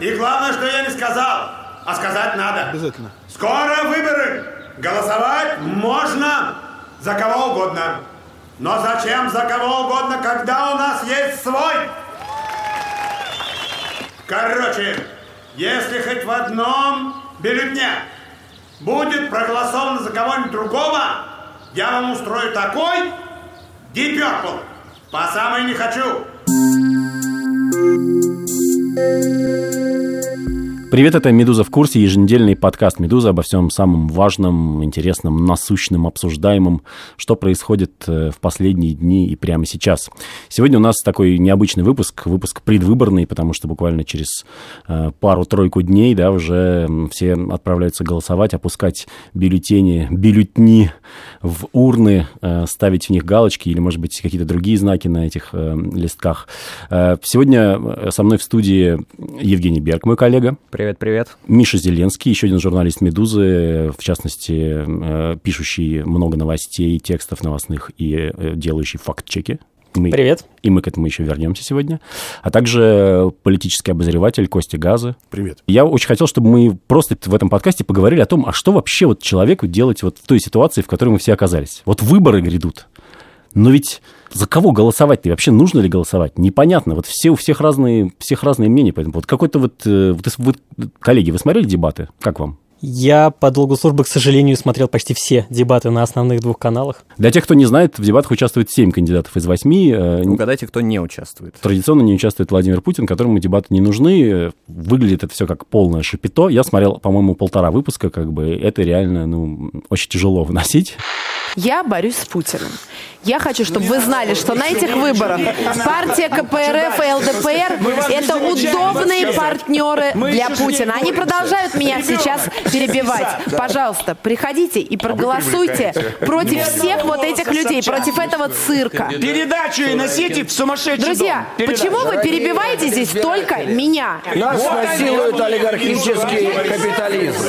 И главное, что я не сказал, а сказать надо. Обязательно. Скоро выборы. Голосовать можно за кого угодно. Но зачем за кого угодно, когда у нас есть свой? Короче, если хоть в одном бюллетне будет проголосовано за кого-нибудь другого, я вам устрою такой Deep Purple. По самой не хочу. Привет, это «Медуза в курсе», еженедельный подкаст «Медуза» обо всем самом важном, интересном, насущном, обсуждаемом, что происходит э, в последние дни и прямо сейчас. Сегодня у нас такой необычный выпуск, выпуск предвыборный, потому что буквально через э, пару-тройку дней да, уже все отправляются голосовать, опускать бюллетени, бюллетни в урны, э, ставить в них галочки или, может быть, какие-то другие знаки на этих листках. Сегодня со мной в студии Евгений Берг, мой коллега. Привет, привет. Миша Зеленский, еще один журналист «Медузы», в частности, э, пишущий много новостей, текстов новостных и э, делающий факт-чеки. Мы, Привет. И мы к этому еще вернемся сегодня. А также политический обозреватель Костя Газа. Привет. Я очень хотел, чтобы мы просто в этом подкасте поговорили о том, а что вообще вот человеку делать вот в той ситуации, в которой мы все оказались. Вот выборы грядут. Но ведь за кого голосовать-то? Вообще нужно ли голосовать? Непонятно. Вот все, у всех разные, всех разные мнения. Поэтому вот какой-то вот... Э, вот, вы, коллеги, вы смотрели дебаты? Как вам? Я по долгу службы, к сожалению, смотрел почти все дебаты на основных двух каналах. Для тех, кто не знает, в дебатах участвует 7 кандидатов из 8. Э, Угадайте, кто не участвует. Традиционно не участвует Владимир Путин, которому дебаты не нужны. Выглядит это все как полное шапито. Я смотрел, по-моему, полтора выпуска, как бы это реально, ну, очень тяжело выносить. Я борюсь с Путиным. Я хочу, чтобы вы знали, что на этих выборах партия КПРФ и ЛДПР – это удобные партнеры для Путина. Они продолжают меня сейчас перебивать. Пожалуйста, приходите и проголосуйте против всех вот этих людей, против этого цирка. Передачу и носите в сумасшедший Друзья, почему вы перебиваете здесь только меня? Нас насилует олигархический капитализм.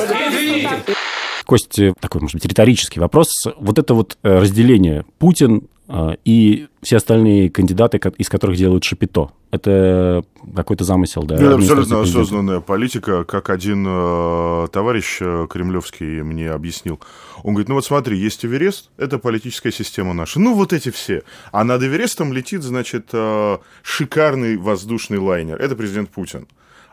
Костя, такой, может быть, риторический вопрос. Вот это вот э, разделение Путин э, и все остальные кандидаты, из которых делают шапито, это какой-то замысел, да? Это абсолютно осознанная политика, как один э, товарищ э, кремлевский мне объяснил. Он говорит, ну вот смотри, есть Эверест, это политическая система наша. Ну вот эти все. А над Эверестом летит, значит, э, шикарный воздушный лайнер. Это президент Путин.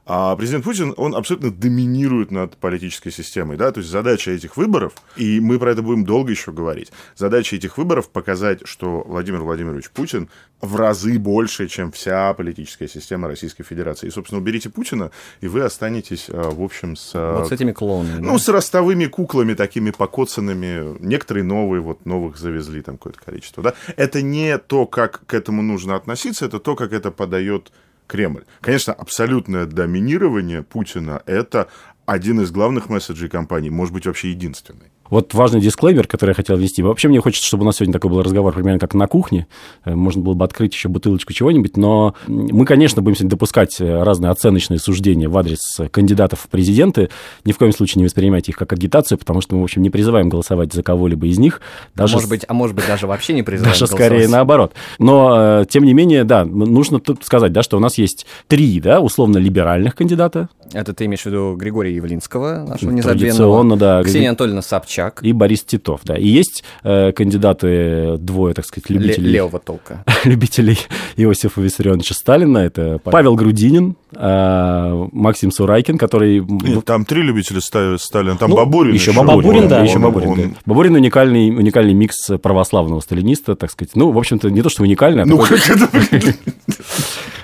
А президент Путин, он абсолютно доминирует над политической системой, да, то есть задача этих выборов, и мы про это будем долго еще говорить, задача этих выборов показать, что Владимир Владимирович Путин в разы больше, чем вся политическая система Российской Федерации. И, собственно, уберите Путина, и вы останетесь, а, в общем, с... А, вот с этими клоунами. Ну, да? с ростовыми куклами такими покоцанными. Некоторые новые, вот новых завезли там какое-то количество, да. Это не то, как к этому нужно относиться, это то, как это подает Кремль. Конечно, абсолютное доминирование Путина – это один из главных месседжей кампании, может быть, вообще единственный. Вот важный дисклеймер, который я хотел ввести. Вообще мне хочется, чтобы у нас сегодня такой был разговор примерно как на кухне. Э, можно было бы открыть еще бутылочку чего-нибудь, но мы, конечно, будем сегодня допускать э, разные оценочные суждения в адрес кандидатов в президенты. Ни в коем случае не воспринимайте их как агитацию, потому что мы, в общем, не призываем голосовать за кого-либо из них. Даже... А, может быть, а может быть, даже вообще не призываем Даже голосовать. скорее наоборот. Но, э, тем не менее, да, нужно тут сказать, да, что у нас есть три, да, условно либеральных кандидата. Это ты имеешь в виду Григория Явлинского, нашего незабвенного. да. Ксения Анатольевна Собчак Собчак. И Борис Титов, да. И есть э, кандидаты, двое, так сказать, любителей... Левого толка. любителей Иосифа Виссарионовича Сталина. Это Павел Грудинин, э, Максим Сурайкин, который... Нет, там три любителя Сталина. Там ну, Бабурин еще. Еще Бабурин, он, да. Он, еще Бабурин, он... да. Бабурин уникальный, уникальный микс православного сталиниста, так сказать. Ну, в общем-то, не то, что уникальный, а Ну, как это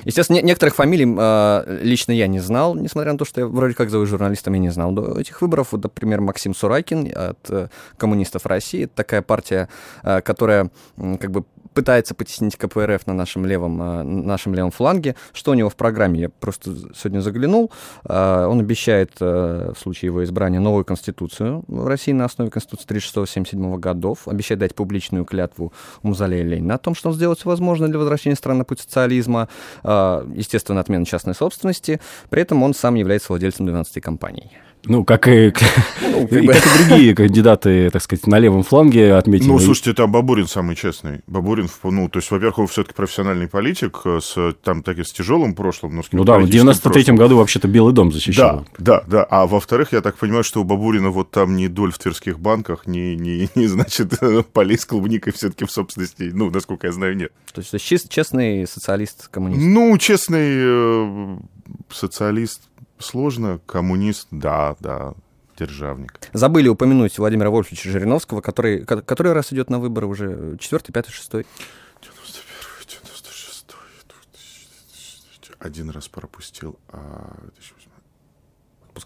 Естественно, некоторых фамилий э, лично я не знал, несмотря на то, что я вроде как зову журналистом, я не знал до этих выборов. Вот, например, Максим Сурайкин э, коммунистов России. Это такая партия, э, которая как бы пытается потеснить КПРФ на нашем левом, э, нашем левом фланге. Что у него в программе? Я просто сегодня заглянул. Он обещает в случае его избрания новую конституцию в России на основе конституции 36-77 годов. Обещает дать публичную клятву Музалея Ленина о том, что он сделает все возможное для возвращения страны на путь социализма. Естественно, отмена частной собственности. При этом он сам является владельцем 12 компаний. Ну, как и, и как и другие кандидаты, так сказать, на левом фланге отметили. Ну, слушайте, там Бабурин самый честный. Бабурин, ну, то есть, во-первых, он все-таки профессиональный политик э, с, там, так, с тяжелым прошлым, но с Ну да, в 93-м году вообще-то Белый дом защищал. Да, да, да. А во-вторых, я так понимаю, что у Бабурина вот там ни доль в тверских банках, ни, ни, ни значит, полей с клубникой все-таки в собственности, ну, насколько я знаю, нет. То есть, чест, честный социалист-коммунист? Ну, честный э, социалист сложно, коммунист, да, да, державник. Забыли упомянуть Владимира Вольфовича Жириновского, который который раз идет на выборы уже четвертый, пятый, шестой. 91 96 один раз пропустил, а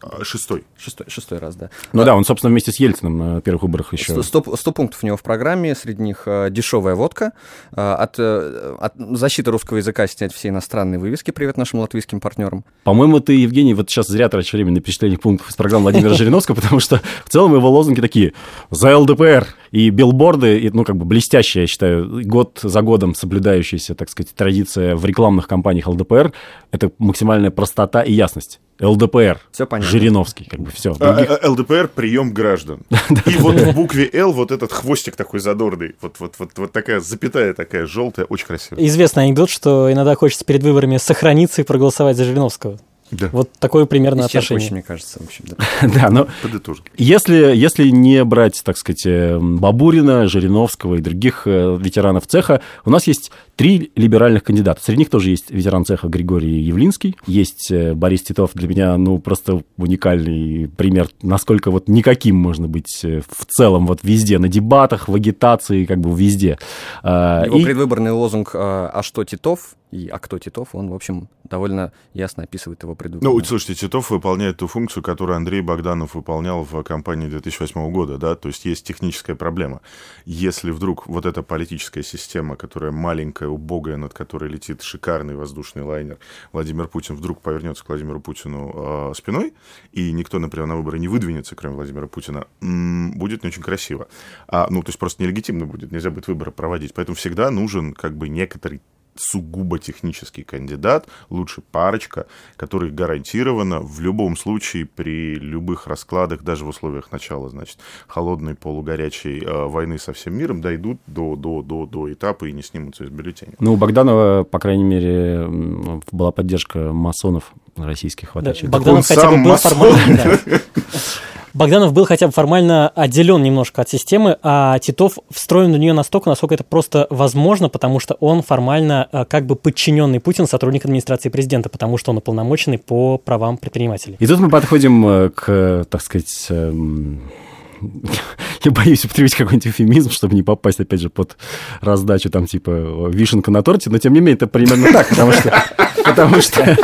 а, шестой. Шестой, шестой раз, да. Ну да, он, собственно, вместе с Ельцином на первых выборах еще. 100, 100 пунктов у него в программе, среди них э, дешевая водка, э, от, э, от защиты русского языка снять все иностранные вывески, привет нашим латвийским партнерам. По-моему, ты, Евгений, вот сейчас зря тратишь время на перечисление пунктов из программы Владимира Жириновского, потому что в целом его лозунги такие «За ЛДПР!» и билборды, ну, как бы блестящая, я считаю, год за годом соблюдающаяся, так сказать, традиция в рекламных кампаниях ЛДПР — это максимальная простота и ясность. ЛДПР. Все понятно. Жириновский, как бы все. А, а, ЛДПР прием граждан. И вот в букве Л вот этот хвостик такой задорный, вот, вот, вот, вот такая запятая такая желтая, очень красивая. Известный анекдот, что иногда хочется перед выборами сохраниться и проголосовать за Жириновского. Да. Вот такое примерно отношение. мне кажется, в общем. Да, да но если, если не брать, так сказать, э, Бабурина, Жириновского и других э, ветеранов цеха, у нас есть три либеральных кандидата. Среди них тоже есть ветеран цеха Григорий Явлинский, есть э, Борис Титов, для меня, ну, просто уникальный пример, насколько вот никаким можно быть в целом вот везде, на дебатах, в агитации, как бы везде. А, Его и... предвыборный лозунг «А что Титов?» и «А кто Титов?» он, в общем, довольно ясно описывает его предыдущий. Ну, слушайте, Титов выполняет ту функцию, которую Андрей Богданов выполнял в кампании 2008 года, да, то есть есть техническая проблема. Если вдруг вот эта политическая система, которая маленькая, убогая, над которой летит шикарный воздушный лайнер, Владимир Путин вдруг повернется к Владимиру Путину э, спиной, и никто, например, на выборы не выдвинется, кроме Владимира Путина, м- будет не очень красиво. А, ну, то есть просто нелегитимно будет, нельзя будет выборы проводить. Поэтому всегда нужен как бы некоторый сугубо технический кандидат, лучше парочка, который гарантированно в любом случае при любых раскладах, даже в условиях начала, значит, холодной полугорячей э, войны со всем миром, дойдут до, до, до, до этапа и не снимутся из бюллетеня. Ну, у Богданова, по крайней мере, была поддержка масонов российских в Да, Богданов хотя бы был масон. формально... Богданов был хотя бы формально отделен немножко от системы, а Титов встроен в нее настолько, насколько это просто возможно, потому что он формально э, как бы подчиненный Путин сотрудник администрации президента, потому что он уполномоченный по правам предпринимателей. И тут мы подходим э, к, так сказать, эм, я боюсь употребить какой-нибудь эфемизм, чтобы не попасть, опять же, под раздачу, там, типа, вишенка на торте, но, тем не менее, это примерно так, потому что, потому что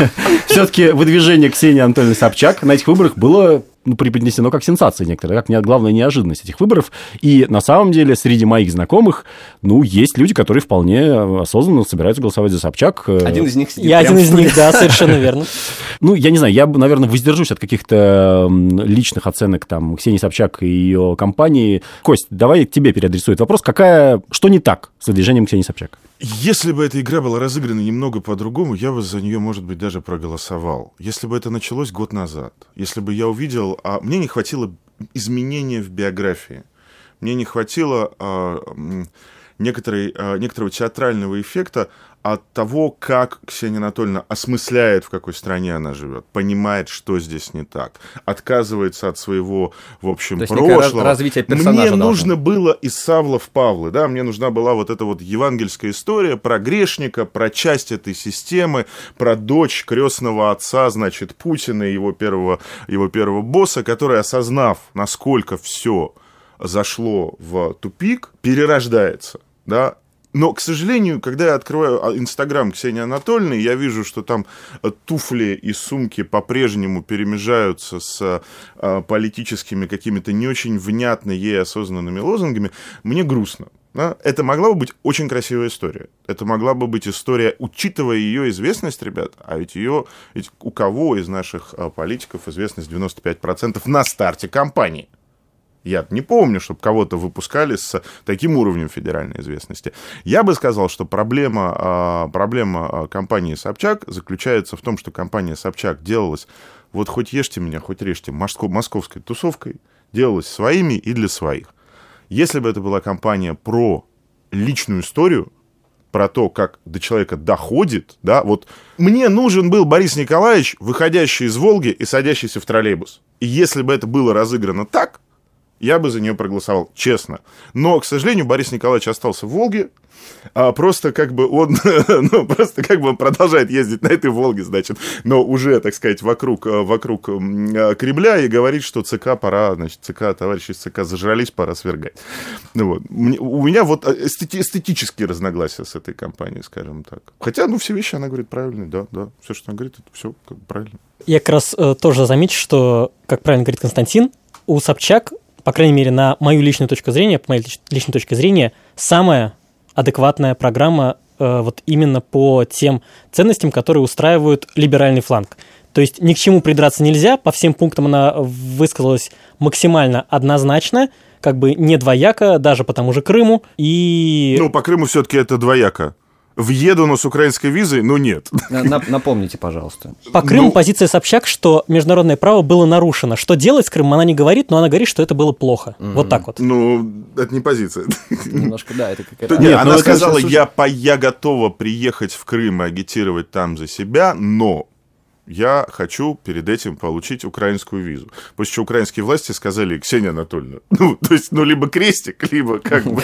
все-таки выдвижение Ксении Анатольевны Собчак на этих выборах было ну, преподнесено как сенсация некоторая, как не, главная неожиданность этих выборов. И на самом деле среди моих знакомых, ну, есть люди, которые вполне осознанно собираются голосовать за Собчак. Один из них сидит Я один из них, да, совершенно верно. Ну, я не знаю, я, наверное, воздержусь от каких-то личных оценок там Ксении Собчак и ее компании. Кость, давай тебе переадресует вопрос, какая, что не так с выдвижением Ксении Собчак? Если бы эта игра была разыграна немного по-другому, я бы за нее, может быть, даже проголосовал. Если бы это началось год назад, если бы я увидел, а мне не хватило изменения в биографии, мне не хватило а, некоторой, а, некоторого театрального эффекта от того, как Ксения Анатольевна осмысляет, в какой стране она живет, понимает, что здесь не так, отказывается от своего, в общем, То есть прошлого. развитие персонажа Мне должно. нужно было из Савла в Павлы, да, мне нужна была вот эта вот евангельская история про грешника, про часть этой системы, про дочь крестного отца, значит, Путина, его первого, его первого босса, который, осознав, насколько все зашло в тупик, перерождается, да, но, к сожалению, когда я открываю а, Инстаграм Ксении Анатольевны, я вижу, что там э, туфли и сумки по-прежнему перемежаются с а, политическими какими-то не очень внятно ей осознанными лозунгами, мне грустно. Да? Это могла бы быть очень красивая история. Это могла бы быть история, учитывая ее известность, ребят, а ведь ее, ведь у кого из наших а, политиков известность 95% на старте кампании? Я не помню, чтобы кого-то выпускали с таким уровнем федеральной известности. Я бы сказал, что проблема, а, проблема а, компании Собчак заключается в том, что компания Собчак делалась, вот хоть ешьте меня, хоть режьте, московской тусовкой, делалась своими и для своих. Если бы это была компания про личную историю, про то, как до человека доходит, да, вот мне нужен был Борис Николаевич, выходящий из Волги и садящийся в троллейбус. И если бы это было разыграно так, я бы за нее проголосовал, честно. Но, к сожалению, Борис Николаевич остался в Волге, а просто как бы он, ну, просто как бы он продолжает ездить на этой Волге, значит, но уже, так сказать, вокруг, э, вокруг э, Кремля и говорит, что ЦК пора, значит, ЦК, товарищи ЦК зажрались, пора свергать. Ну, вот. У меня вот эстети- эстетические разногласия с этой компанией, скажем так. Хотя, ну, все вещи она говорит правильные, да, да, все, что она говорит, это все правильно. Я как раз э, тоже замечу, что, как правильно говорит Константин, у Собчак по крайней мере, на мою личную точку зрения, по моей личной точке зрения, самая адекватная программа э, вот именно по тем ценностям, которые устраивают либеральный фланг. То есть ни к чему придраться нельзя, по всем пунктам она высказалась максимально однозначно, как бы не двояко, даже по тому же Крыму. И... Ну, по Крыму все-таки это двояко въеду, но с украинской визой, ну нет. Напомните, пожалуйста. По Крыму ну... позиция Собчак, что международное право было нарушено. Что делать с Крымом, она не говорит, но она говорит, что это было плохо. Mm-hmm. Вот так вот. Ну, это не позиция. Немножко, да, это какая-то... Нет, она ну, сказала, я, по, я готова приехать в Крым и агитировать там за себя, но я хочу перед этим получить украинскую визу. После чего украинские власти сказали, Ксения Анатольевна, ну, то есть, ну, либо крестик, либо как бы,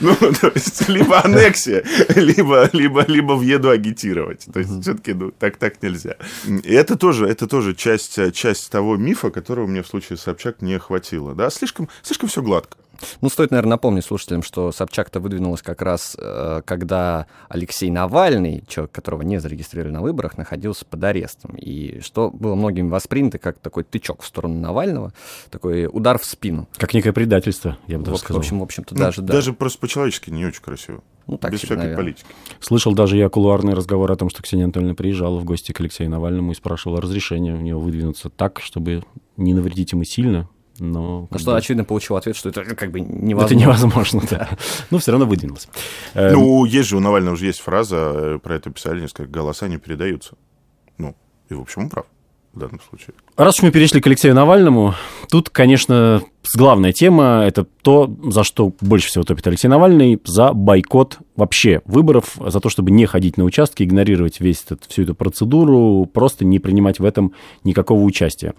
ну, то есть, либо аннексия, либо, либо, либо въеду агитировать. То есть, все-таки, ну, так, так нельзя. И это тоже, это тоже часть, часть того мифа, которого мне в случае Собчак не хватило, да, слишком, слишком все гладко. Ну, стоит, наверное, напомнить слушателям, что Собчак-то выдвинулась как раз, э, когда Алексей Навальный, человек, которого не зарегистрировали на выборах, находился под арестом. И что было многими воспринято как такой тычок в сторону Навального, такой удар в спину. Как некое предательство, я бы даже сказал. В общем, в общем-то, ну, даже... Да. Даже просто по-человечески не очень красиво. Ну, так Без себе, всякой наверное. политики. Слышал даже я кулуарный разговор о том, что Ксения Анатольевна приезжала в гости к Алексею Навальному и спрашивала разрешение у него выдвинуться так, чтобы не навредить ему сильно, но... Ну, что, бы... очевидно, получил ответ, что это как бы невозможно. Это невозможно, да. Но все равно выдвинулся. Ну, есть же, у Навального уже есть фраза, э, про это писали несколько, голоса не передаются. Ну, и, в общем, он прав в данном случае. Раз уж мы перешли к Алексею Навальному, тут, конечно, главная тема – это то, за что больше всего топит Алексей Навальный, за бойкот вообще выборов, за то, чтобы не ходить на участки, игнорировать весь этот, всю эту процедуру, просто не принимать в этом никакого участия.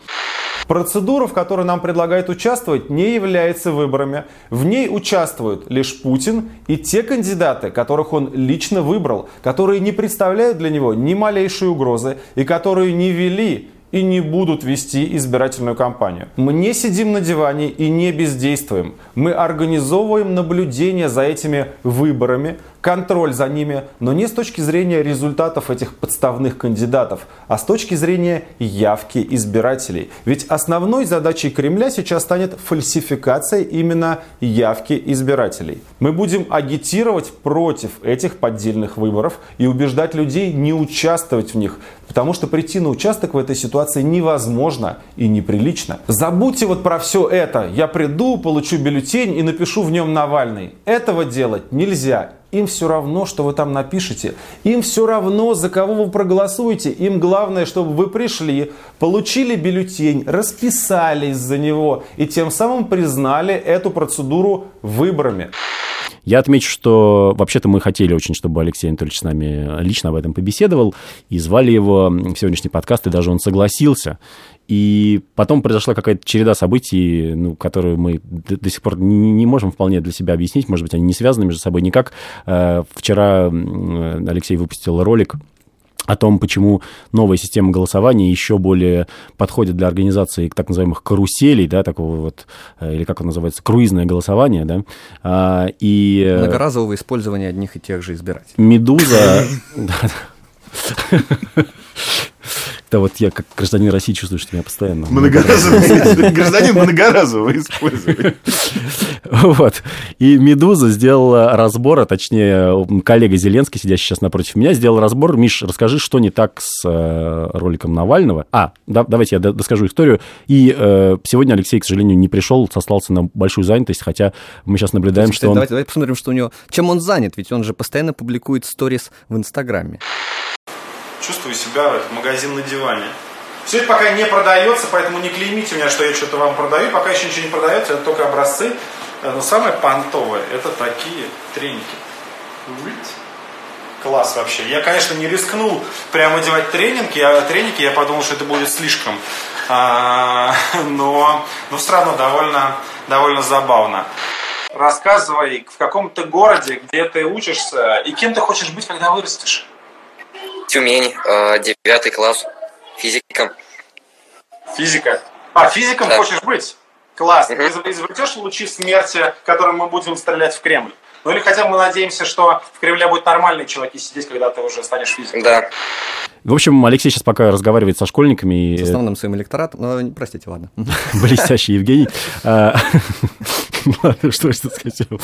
Процедура, в которой нам предлагают участвовать, не является выборами. В ней участвуют лишь Путин и те кандидаты, которых он лично выбрал, которые не представляют для него ни малейшей угрозы и которые не вели и не будут вести избирательную кампанию. Мы не сидим на диване и не бездействуем. Мы организовываем наблюдение за этими выборами, контроль за ними, но не с точки зрения результатов этих подставных кандидатов, а с точки зрения явки избирателей. Ведь основной задачей Кремля сейчас станет фальсификация именно явки избирателей. Мы будем агитировать против этих поддельных выборов и убеждать людей не участвовать в них, потому что прийти на участок в этой ситуации невозможно и неприлично. Забудьте вот про все это. Я приду, получу бюллетень и напишу в нем Навальный. Этого делать нельзя. Им все равно, что вы там напишете. Им все равно, за кого вы проголосуете. Им главное, чтобы вы пришли, получили бюллетень, расписались за него и тем самым признали эту процедуру выборами. Я отмечу, что вообще-то мы хотели очень, чтобы Алексей Анатольевич с нами лично об этом побеседовал, и звали его в сегодняшний подкаст, и даже он согласился. И потом произошла какая-то череда событий, ну, которые мы до, до сих пор не, не можем вполне для себя объяснить. Может быть, они не связаны между собой никак. Э, вчера Алексей выпустил ролик о том, почему новая система голосования еще более подходит для организации так называемых каруселей, да, такого вот, э, или как он называется, круизное голосование, да, а, и... Э, Многоразового использования одних и тех же избирателей. Медуза... Да вот я как гражданин России чувствую, что меня постоянно... Многоразовый, гражданин многоразового использования. Вот. И «Медуза» сделала разбор, а точнее коллега Зеленский, сидящий сейчас напротив меня, сделал разбор. Миш, расскажи, что не так с э, роликом Навального. А, да, давайте я доскажу историю. И э, сегодня Алексей, к сожалению, не пришел, сослался на большую занятость, хотя мы сейчас наблюдаем, Кстати, что он... давайте, давайте посмотрим, что у него... Чем он занят, ведь он же постоянно публикует сторис в Инстаграме. Чувствую себя в магазин на диване. Все это пока не продается, поэтому не клеймите меня, что я что-то вам продаю. Пока еще ничего не продается, это только образцы. Но самое понтовое, это такие треники. Класс вообще. Я, конечно, не рискнул прямо одевать тренинги, я, треники, я подумал, что это будет слишком. А, но, но все равно довольно, довольно забавно. Рассказывай, в каком ты городе, где ты учишься и кем ты хочешь быть, когда вырастешь? Тюмень, э, девятый класс, физика. Физика. А, физиком Да. хочешь быть? Класс. Мгм. Ты изобретешь лучи смерти, которым мы будем стрелять в Кремль? Ну или хотя бы мы надеемся, что в Кремле будут нормальные чуваки сидеть, когда ты уже станешь физиком. Да. В общем, Алексей сейчас пока разговаривает со школьниками. С и, э, основным своим электоратом. Ну, простите, ладно. Блестящий Евгений. Ладно, что я хотел.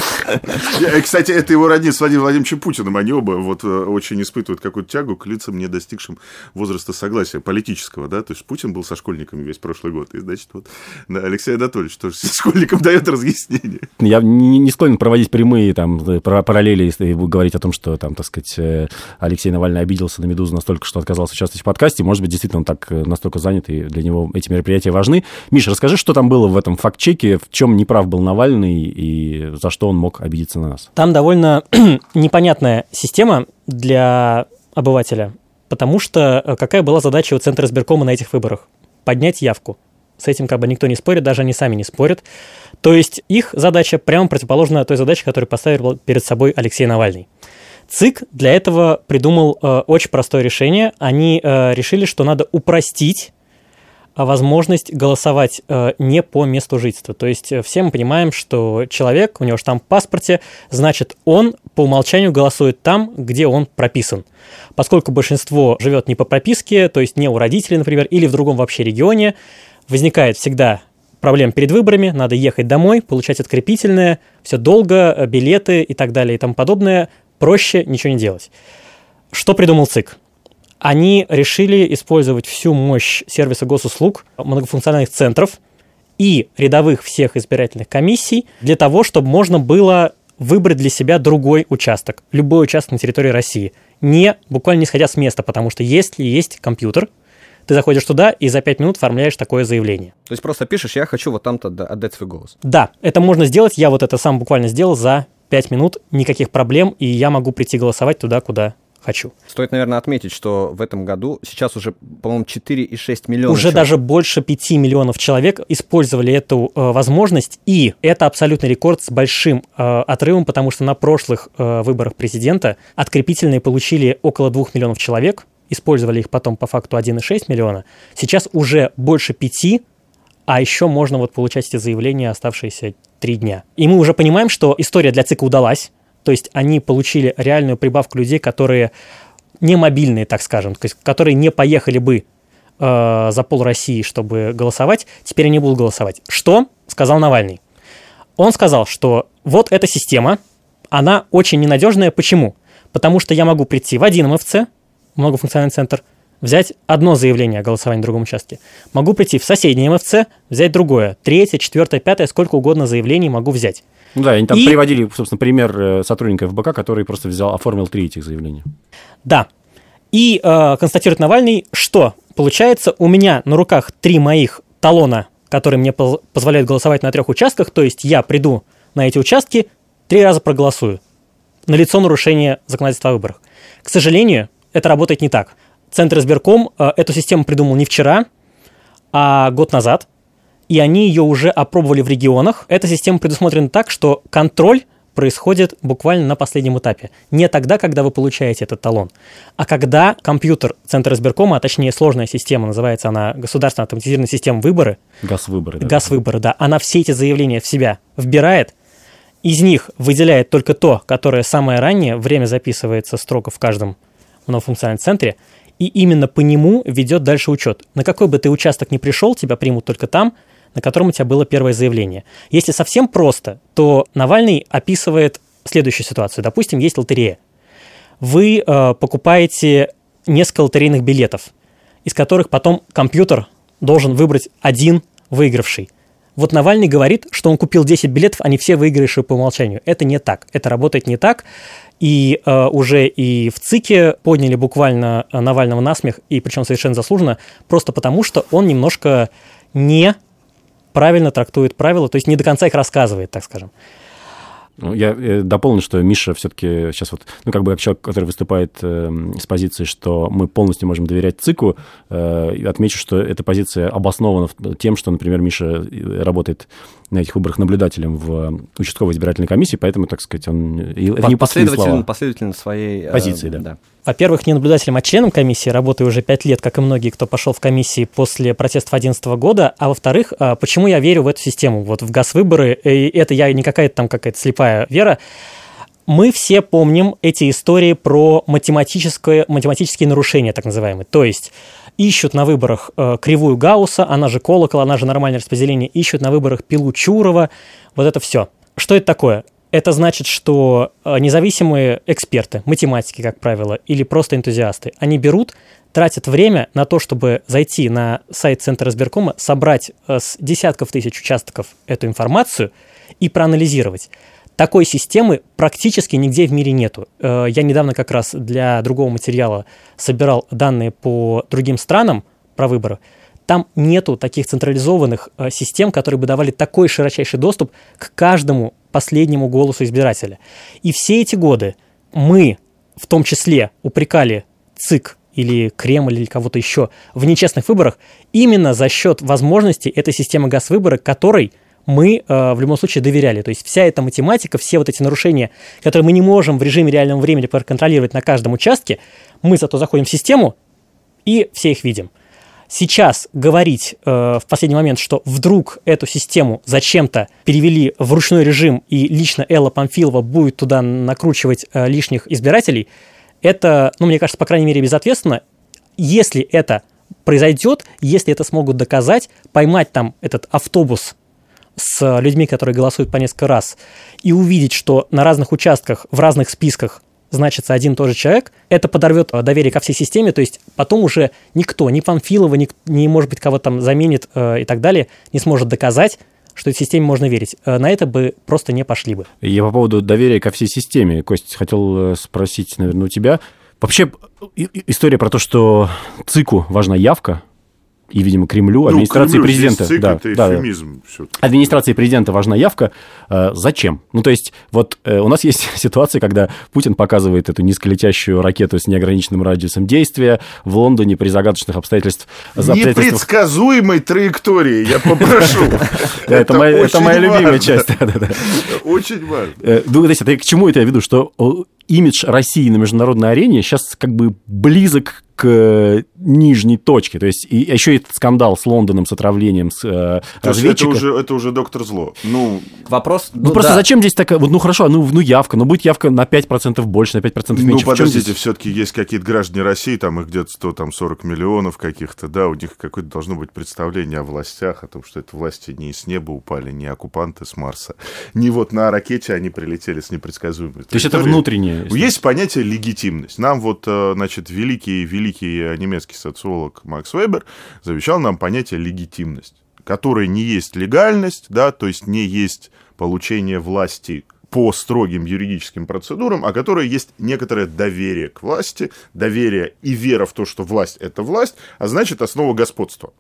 Я, Кстати, это его родни с Владимиром Владимировичем Путиным. Они оба вот э, очень испытывают какую-то тягу к лицам, не достигшим возраста согласия политического, да, то есть Путин был со школьниками весь прошлый год, и, значит, вот Алексей Анатольевич тоже школьникам дает разъяснение. Я не, не склонен проводить прямые там э, пара- параллели и говорить о том, что там, так сказать, э, Алексей Навальный обиделся на «Медузу» настолько, что отказался участвовать в подкасте. Может быть, действительно он так э, настолько занят, и для него эти мероприятия важны. Миша, расскажи, что там было в этом факт-чеке, в чем неправ был Навальный и за что он мог обидеться на нас. Там довольно непонятная система для обывателя, потому что э, какая была задача у Центра избиркома на этих выборах? Поднять явку. С этим как бы никто не спорит, даже они сами не спорят. То есть их задача прямо противоположна той задаче, которую поставил перед собой Алексей Навальный. ЦИК для этого придумал э, очень простое решение. Они э, решили, что надо упростить возможность голосовать э, не по месту жительства. То есть э, все мы понимаем, что человек, у него штамп в паспорте, значит, он по умолчанию голосует там, где он прописан. Поскольку большинство живет не по прописке, то есть не у родителей, например, или в другом вообще регионе, возникает всегда проблем перед выборами, надо ехать домой, получать открепительное, все долго, э, билеты и так далее и тому подобное. Проще ничего не делать. Что придумал ЦИК? Они решили использовать всю мощь сервиса госуслуг, многофункциональных центров и рядовых всех избирательных комиссий для того, чтобы можно было выбрать для себя другой участок, любой участок на территории России, не буквально не сходя с места, потому что если есть компьютер, ты заходишь туда и за 5 минут оформляешь такое заявление. То есть просто пишешь, я хочу вот там-то да- отдать свой голос. Да, это можно сделать, я вот это сам буквально сделал за 5 минут, никаких проблем, и я могу прийти голосовать туда, куда хочу. Стоит, наверное, отметить, что в этом году сейчас уже, по-моему, 4,6 миллиона. Уже человек. даже больше 5 миллионов человек использовали эту э, возможность, и это абсолютный рекорд с большим э, отрывом, потому что на прошлых э, выборах президента открепительные получили около 2 миллионов человек, использовали их потом по факту 1,6 миллиона. Сейчас уже больше 5, а еще можно вот получать эти заявления оставшиеся 3 дня. И мы уже понимаем, что история для ЦИКа удалась, то есть они получили реальную прибавку людей, которые не мобильные, так скажем, то есть которые не поехали бы э, за пол России, чтобы голосовать, теперь они будут голосовать. Что сказал Навальный? Он сказал, что вот эта система, она очень ненадежная. Почему? Потому что я могу прийти в один МФЦ, многофункциональный центр, взять одно заявление о голосовании в другом участке. Могу прийти в соседний МФЦ, взять другое, третье, четвертое, пятое, сколько угодно заявлений могу взять. Ну да, они там И- приводили, собственно, пример э, сотрудника ФБК, который просто взял, оформил три этих заявления. Да. И э, констатирует Навальный, что получается у меня на руках три моих талона, которые мне поз- позволяют голосовать на трех участках, то есть я приду на эти участки, три раза проголосую. Налицо нарушение законодательства о выборах. К сожалению, это работает не так. Центр избирком э, эту систему придумал не вчера, а год назад, и они ее уже опробовали в регионах. Эта система предусмотрена так, что контроль происходит буквально на последнем этапе. Не тогда, когда вы получаете этот талон, а когда компьютер Центра избиркома, а точнее сложная система, называется она Государственная автоматизированная система выборы, Газ-выборы. да. газ-выборы, да, она все эти заявления в себя вбирает, из них выделяет только то, которое самое раннее, время записывается строго в каждом многофункциональном центре, и именно по нему ведет дальше учет. На какой бы ты участок ни пришел, тебя примут только там, на котором у тебя было первое заявление. Если совсем просто, то Навальный описывает следующую ситуацию. Допустим, есть лотерея. Вы э, покупаете несколько лотерейных билетов, из которых потом компьютер должен выбрать один выигравший. Вот Навальный говорит, что он купил 10 билетов, они все выигрыши по умолчанию. Это не так. Это работает не так. И э, уже и в ЦИКе подняли буквально э, Навального насмех, и причем совершенно заслуженно, просто потому что он немножко не правильно трактует правила, то есть не до конца их рассказывает, так скажем. Ну, я э, дополню, что Миша все-таки сейчас вот, ну, как бы как человек, который выступает э, с позиции, что мы полностью можем доверять ЦИКу, э, отмечу, что эта позиция обоснована тем, что, например, Миша э, работает на этих выборах наблюдателем в участковой избирательной комиссии, поэтому, так сказать, он... Это не последовательно, последовательно своей... Э, позиции, э, да. да. Во-первых, не наблюдателем, а членом комиссии, работаю уже пять лет, как и многие, кто пошел в комиссии после протестов 2011 года. А во-вторых, почему я верю в эту систему? Вот в ГАЗ-выборы, и это я не какая-то там какая-то слепая вера, мы все помним эти истории про математическое, математические нарушения, так называемые. То есть ищут на выборах э, кривую Гаусса, она же колокол, она же нормальное распределение, ищут на выборах пилу Чурова, вот это все. Что это такое? Это значит, что э, независимые эксперты, математики, как правило, или просто энтузиасты, они берут, тратят время на то, чтобы зайти на сайт Центра избиркома, собрать э, с десятков тысяч участков эту информацию и проанализировать. Такой системы практически нигде в мире нету. Э, я недавно как раз для другого материала собирал данные по другим странам про выборы. Там нету таких централизованных систем, которые бы давали такой широчайший доступ к каждому последнему голосу избирателя. И все эти годы мы, в том числе, упрекали ЦИК или Кремль или кого-то еще в нечестных выборах именно за счет возможности этой системы газ-выбора, которой мы э, в любом случае доверяли. То есть вся эта математика, все вот эти нарушения, которые мы не можем в режиме реального времени проконтролировать на каждом участке, мы зато заходим в систему и все их видим. Сейчас говорить э, в последний момент, что вдруг эту систему зачем-то перевели в ручной режим и лично Элла Памфилова будет туда накручивать э, лишних избирателей, это, ну, мне кажется, по крайней мере, безответственно. Если это произойдет, если это смогут доказать, поймать там этот автобус с людьми, которые голосуют по несколько раз, и увидеть, что на разных участках, в разных списках значится один и тот же человек, это подорвет э, доверие ко всей системе, то есть потом уже никто, ни Памфилова, ни, ни может быть, кого там заменит э, и так далее, не сможет доказать, что этой системе можно верить. Э, на это бы просто не пошли бы. Я по поводу доверия ко всей системе, Кость, хотел э, спросить, наверное, у тебя. Вообще, история про то, что ЦИКу важна явка, и, видимо, Кремлю, ну, администрации Кремлю президента. Цик, да, это да, эфемизм да. Администрации президента важна явка. Э, зачем? Ну, то есть, вот э, у нас есть ситуация, когда Путин показывает эту низколетящую ракету с неограниченным радиусом действия в Лондоне при загадочных обстоятельствах. Непредсказуемой траектории, я попрошу. Это моя любимая часть. Очень важно. Э, ну, к чему это я веду? Что имидж России на международной арене сейчас как бы близок к э, нижней точке. То есть, и еще этот скандал с Лондоном, с отравлением с э, разведчика. Это уже, это уже доктор зло. Ну, вопрос... Ну, ну просто да. зачем здесь такая... Вот, ну, хорошо, ну, ну, явка. Ну, будет явка на 5% больше, на 5% меньше. Ну, подождите, все-таки есть какие-то граждане России, там их где-то 140 миллионов каких-то, да, у них какое-то должно быть представление о властях, о том, что это власти не с неба упали, не оккупанты с Марса. Не вот на ракете они прилетели с непредсказуемой То есть это внутреннее? Есть понятие легитимность. Нам вот, э, значит, великий, великий немецкий социолог Макс Вебер завещал нам понятие легитимность, которое не есть легальность, да, то есть не есть получение власти по строгим юридическим процедурам, а которое есть некоторое доверие к власти, доверие и вера в то, что власть – это власть, а значит, основа господства.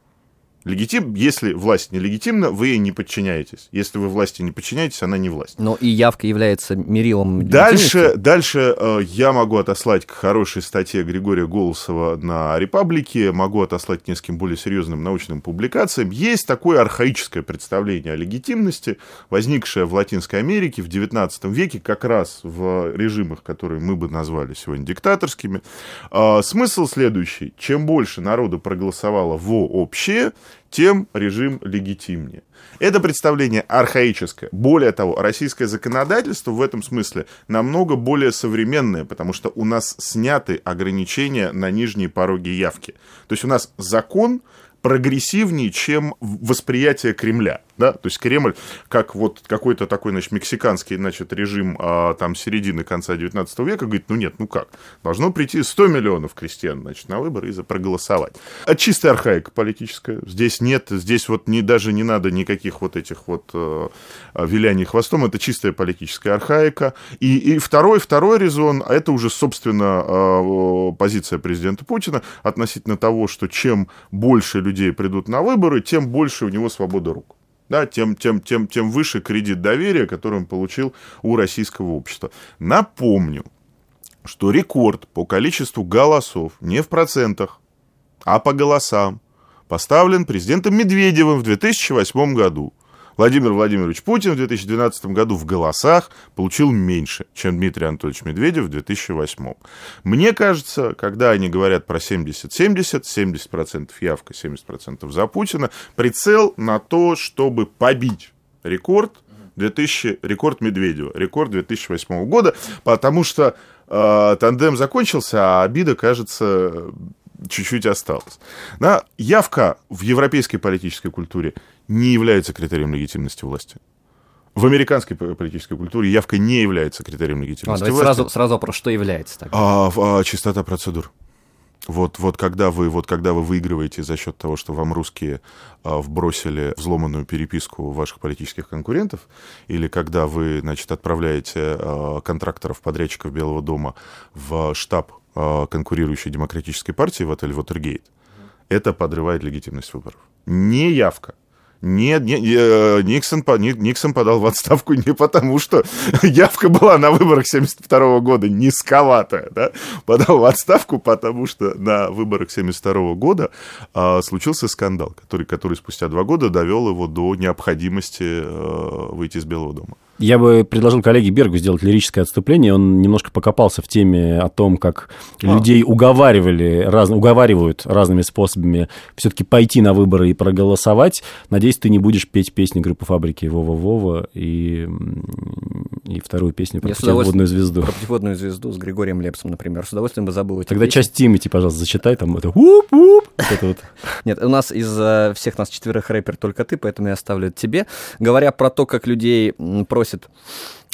Легитим, если власть нелегитимна, вы ей не подчиняетесь. Если вы власти не подчиняетесь, она не власть. Но и явка является мерилом Дальше, дальше э, я могу отослать к хорошей статье Григория Голосова на «Репаблике», могу отослать к нескольким более серьезным научным публикациям. Есть такое архаическое представление о легитимности, возникшее в Латинской Америке в XIX веке, как раз в режимах, которые мы бы назвали сегодня диктаторскими. Э, смысл следующий. Чем больше народу проголосовало во общее, тем режим легитимнее. Это представление архаическое. Более того, российское законодательство в этом смысле намного более современное, потому что у нас сняты ограничения на нижние пороги явки. То есть у нас закон прогрессивнее, чем восприятие Кремля. Да? То есть Кремль, как вот какой-то такой, значит, мексиканский, значит, режим а, там середины, конца 19 века, говорит, ну нет, ну как? Должно прийти 100 миллионов крестьян, значит, на выборы и проголосовать. А чистая архаика политическая. Здесь нет, здесь вот не, даже не надо никаких вот этих вот э, виляний хвостом, это чистая политическая архаика. И, и второй, второй резон, а это уже, собственно, э, позиция президента Путина относительно того, что чем больше людей придут на выборы, тем больше у него свобода рук да, тем, тем, тем, тем выше кредит доверия, который он получил у российского общества. Напомню, что рекорд по количеству голосов не в процентах, а по голосам поставлен президентом Медведевым в 2008 году. Владимир Владимирович Путин в 2012 году в голосах получил меньше, чем Дмитрий Анатольевич Медведев в 2008. Мне кажется, когда они говорят про 70-70, 70% явка, 70% за Путина, прицел на то, чтобы побить рекорд 2000, рекорд Медведева, рекорд 2008 года, потому что э, тандем закончился, а обида, кажется, чуть-чуть осталось. Да, явка в европейской политической культуре не является критерием легитимности власти. В американской политической культуре явка не является критерием легитимности а, власти. Сразу, сразу вопрос, что является тогда? А, а, чистота процедур. Вот, вот, когда вы, вот когда вы выигрываете за счет того, что вам русские а, вбросили взломанную переписку ваших политических конкурентов, или когда вы значит, отправляете а, контракторов, подрядчиков Белого дома в штаб а, конкурирующей демократической партии в отель Вотергейт, это подрывает легитимность выборов. Не явка. Нет, не, э, Никсон, Никсон подал в отставку не потому, что явка была на выборах 72 года низковатая, да? подал в отставку, потому что на выборах 72 года а, случился скандал, который, который спустя два года довел его до необходимости а, выйти из Белого дома. Я бы предложил коллеге Бергу сделать лирическое отступление. Он немножко покопался в теме о том, как а. людей уговаривали, раз, уговаривают разными способами все-таки пойти на выборы и проголосовать. Надеюсь, ты не будешь петь песни группы «Фабрики» «Вова-Вова» и, и вторую песню про путеводную звезду. Про путеводную звезду с Григорием Лепсом, например. С удовольствием бы забыл эти Тогда песни. часть Тимати, пожалуйста, зачитай. Там это уп-уп. Вот. Нет, у нас из э, всех нас четверых рэпер только ты, поэтому я оставлю это тебе. Говоря про то, как людей просят просит,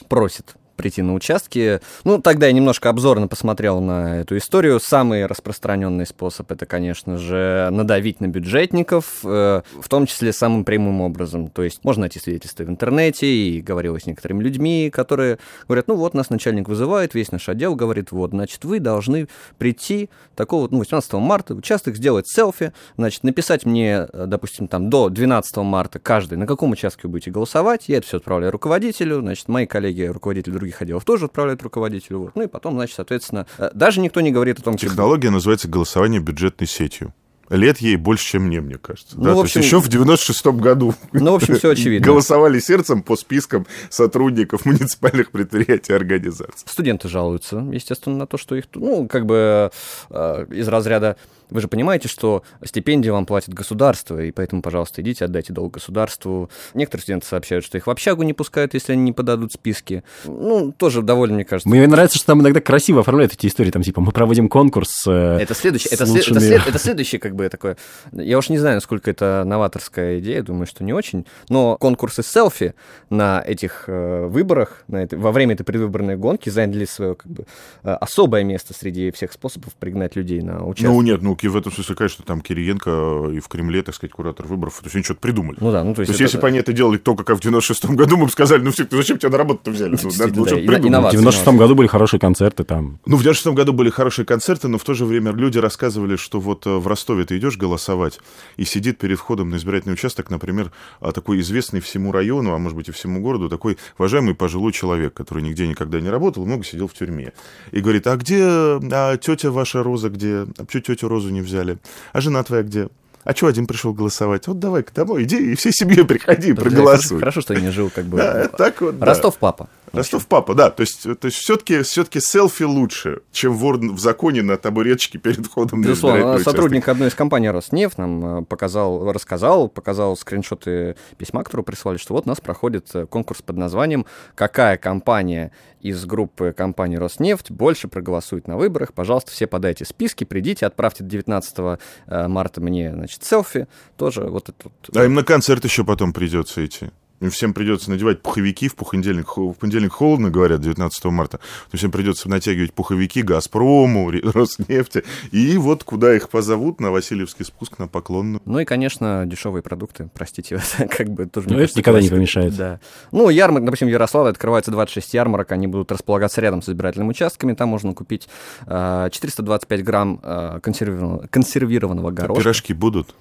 просит прийти на участки. Ну, тогда я немножко обзорно посмотрел на эту историю. Самый распространенный способ это, конечно же, надавить на бюджетников, э, в том числе самым прямым образом. То есть можно найти свидетельства в интернете, и говорилось с некоторыми людьми, которые говорят, ну вот нас начальник вызывает, весь наш отдел говорит, вот, значит, вы должны прийти такого, ну, 18 марта, участок, сделать селфи, значит, написать мне, э, допустим, там, до 12 марта каждый, на каком участке вы будете голосовать, я это все отправляю руководителю, значит, мои коллеги, руководители других других отделов тоже отправляют руководителю. Вот. Ну и потом, значит, соответственно, э, даже никто не говорит о том, что... Технология называется голосование бюджетной сетью. Лет ей больше, чем мне, мне кажется. Ну, да? в общем, То есть еще в 96-м году ну, в общем, все очевидно. голосовали сердцем по спискам сотрудников муниципальных предприятий и организаций. Студенты жалуются, естественно, на то, что их, ну, как бы э, из разряда вы же понимаете, что стипендии вам платит государство, и поэтому, пожалуйста, идите, отдайте долг государству. Некоторые студенты сообщают, что их в общагу не пускают, если они не подадут списки. Ну, тоже довольно, мне кажется. Мне нравится, что там иногда красиво оформляют эти истории, там, типа, мы проводим конкурс э, Это следующее, это, лучшими... след, это, след, это следующее, как бы, такое... Я уж не знаю, насколько это новаторская идея, думаю, что не очень, но конкурсы селфи на этих э, выборах, на это, во время этой предвыборной гонки заняли свое, как бы, э, особое место среди всех способов пригнать людей на участок. Ну, нет, ну, в этом смысле, конечно, там Кириенко и в Кремле, так сказать, куратор выборов, то есть они что-то придумали. Ну да, ну то есть... То есть, это... если бы они это делали только как в 96-м году, мы бы сказали, ну, зачем тебя на работу-то взяли? Ну, надо да, что-то придумать. В 96-м году были хорошие концерты там. Ну, в 96-м году были хорошие концерты, но в то же время люди рассказывали, что вот э, в Ростове ты идешь голосовать, и сидит перед входом на избирательный участок, например, а, такой известный всему району, а может быть и всему городу, такой уважаемый пожилой человек, который нигде никогда не работал, много сидел в тюрьме. И говорит, а где а тетя ваша Роза, где? А почему тетю Розу не взяли? А жена твоя где? А что один пришел голосовать? Вот давай-ка домой, иди и всей семьей приходи, Да, проголосуй. Хорошо, хорошо, что я не жил как бы... Да, так вот, да. Ростов папа. Ростов папа, да. То есть, то есть все-таки все селфи лучше, чем вор в законе на табуреточке перед входом на Безусловно, сотрудник участок. одной из компаний Роснефть нам э, показал, рассказал, показал скриншоты письма, которые прислали, что вот у нас проходит э, конкурс под названием «Какая компания из группы компаний Роснефть больше проголосует на выборах? Пожалуйста, все подайте списки, придите, отправьте до 19 э, марта мне, значит, селфи, тоже вот это вот. А им на концерт еще потом придется идти. Им всем придется надевать пуховики в понедельник. В понедельник холодно, говорят, 19 марта. То всем придется натягивать пуховики Газпрому, Роснефти. И вот куда их позовут на Васильевский спуск на Поклонную. Ну и, конечно, дешевые продукты, простите, как бы тоже... Ну, это никогда не помешает. Да. Ну, ярмарок, допустим, в Ярославле открывается 26 ярмарок, они будут располагаться рядом с избирательными участками, там можно купить э, 425 грамм э, консервированного, консервированного горошка. Пирожки будут.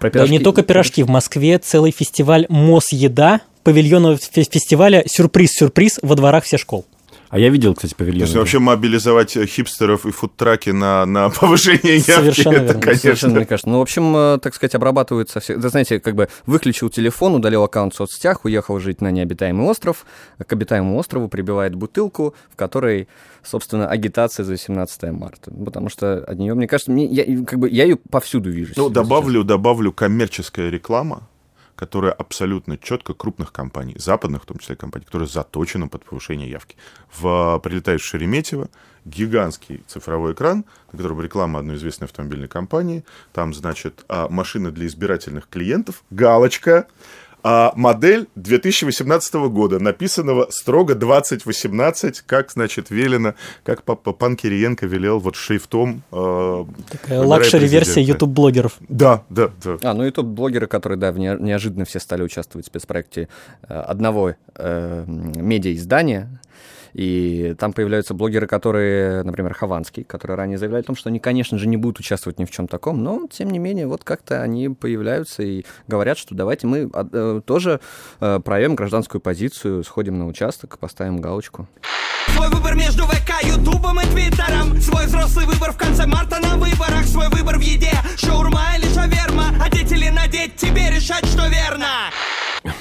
Про Да, не пирожки- только пирожки. В Москве целый фестиваль Мосъеда, павильон фе- фестиваля «Сюрприз-сюрприз» во дворах всех школ. А я видел, кстати, То павильон. есть вообще мобилизовать э, хипстеров и фудтраки на, на повышение явки, Совершенно это, верно. конечно. Совершенно, мне кажется. Ну, в общем, э, так сказать, обрабатываются все... Да, знаете, как бы выключил телефон, удалил аккаунт в соцсетях, уехал жить на необитаемый остров, к обитаемому острову прибивает бутылку, в которой, собственно, агитация за 17 марта. Потому что от нее, мне кажется, мне, я, как бы, я ее повсюду вижу. Ну, сейчас. добавлю, добавлю коммерческая реклама, которая абсолютно четко крупных компаний, западных в том числе компаний, которые заточены под повышение явки. В прилетаешь в Шереметьево, гигантский цифровой экран, на котором реклама одной известной автомобильной компании. Там, значит, а, машина для избирательных клиентов, галочка, а модель 2018 года, написанного строго 2018, как, значит, велено, как папа пан Кириенко велел вот шрифтом. э, Такая лакшери-версия президента. ютуб-блогеров. Да, да, да. А, ну и тут блогеры, которые, да, неожиданно все стали участвовать в спецпроекте э, одного э, медиаиздания. И там появляются блогеры, которые, например, Хованский, которые ранее заявляли о том, что они, конечно же, не будут участвовать ни в чем таком, но, тем не менее, вот как-то они появляются и говорят, что давайте мы а, э, тоже э, проявим гражданскую позицию, сходим на участок, поставим галочку. Свой выбор между ВК, Ютубом и Твиттером. Свой взрослый выбор в конце марта на выборах. Свой выбор в еде, шаурма или шаверма. Одеть или надеть, тебе решать, что верно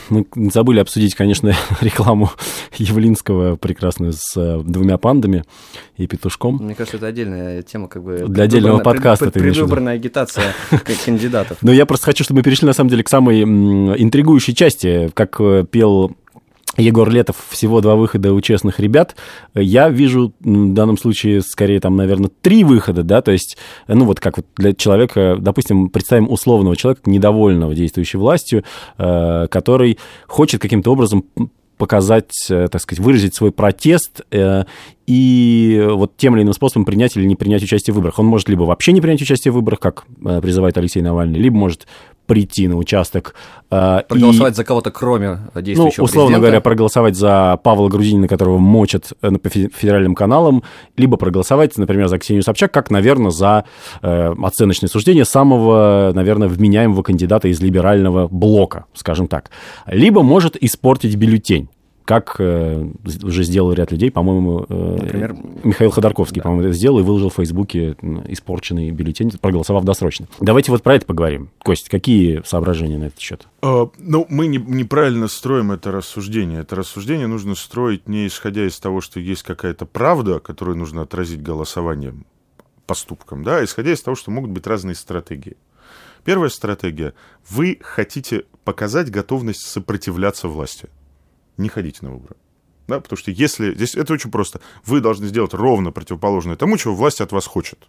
Мы забыли обсудить, конечно, рекламу Явлинского прекрасную с э, двумя пандами и петушком. Мне кажется, это отдельная тема, как бы... Для отдельного подкаста пред- ты? Предвыборная агитация кандидатов. Но я просто хочу, чтобы мы перешли, на самом деле, к самой интригующей части. Как э, пел Егор Летов, всего два выхода у честных ребят. Я вижу в данном случае скорее там, наверное, три выхода, да, то есть, э, ну вот как вот для человека, допустим, представим условного человека, недовольного действующей властью, э, который хочет каким-то образом показать, э, так сказать, выразить свой протест и вот тем или иным способом принять или не принять участие в выборах. Он может либо вообще не принять участие в выборах, как призывает Алексей Навальный, либо может прийти на участок и- Проголосовать за кого-то, кроме ну, действующего условно президента. говоря, проголосовать за Павла Грудинина, которого мочат э, по фе- федеральным каналам, либо проголосовать, например, за Ксению Собчак, как, наверное, за э, оценочное суждение самого, наверное, вменяемого кандидата из либерального блока, скажем так. Либо может испортить бюллетень как э, уже сделал ряд людей, по-моему, э, Например? Михаил Ходорковский, по-моему, это сделал и выложил в Фейсбуке испорченный бюллетень, проголосовав досрочно. Давайте вот про это поговорим. Кость, какие соображения на этот счет? Э, Ну, мы не- неправильно строим это рассуждение. Это рассуждение нужно строить не исходя из того, что есть какая-то правда, которую нужно отразить голосованием, поступком, да, а исходя из того, что могут быть разные стратегии. Первая стратегия. Вы хотите показать готовность сопротивляться власти. Не ходите на выборы. Да, потому что если... Здесь это очень просто. Вы должны сделать ровно противоположное тому, чего власть от вас хочет.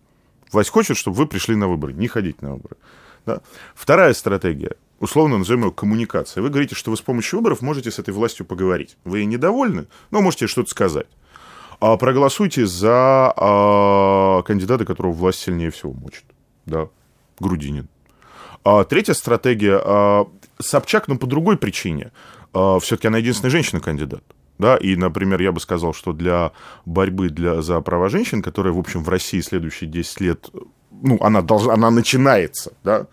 Власть хочет, чтобы вы пришли на выборы. Не ходите на выборы. Да? Вторая стратегия, условно назовем ее коммуникация. Вы говорите, что вы с помощью выборов можете с этой властью поговорить. Вы ей недовольны, но можете что-то сказать. А проголосуйте за а, кандидата, которого власть сильнее всего мочит. Да, Грудинин. А третья стратегия. а, Собчак, но по другой причине. Все-таки она единственная женщина-кандидат. Да, и, например, я бы сказал, что для борьбы для, за права женщин, которая, в общем, в России следующие 10 лет, ну, она, должна, она начинается, да,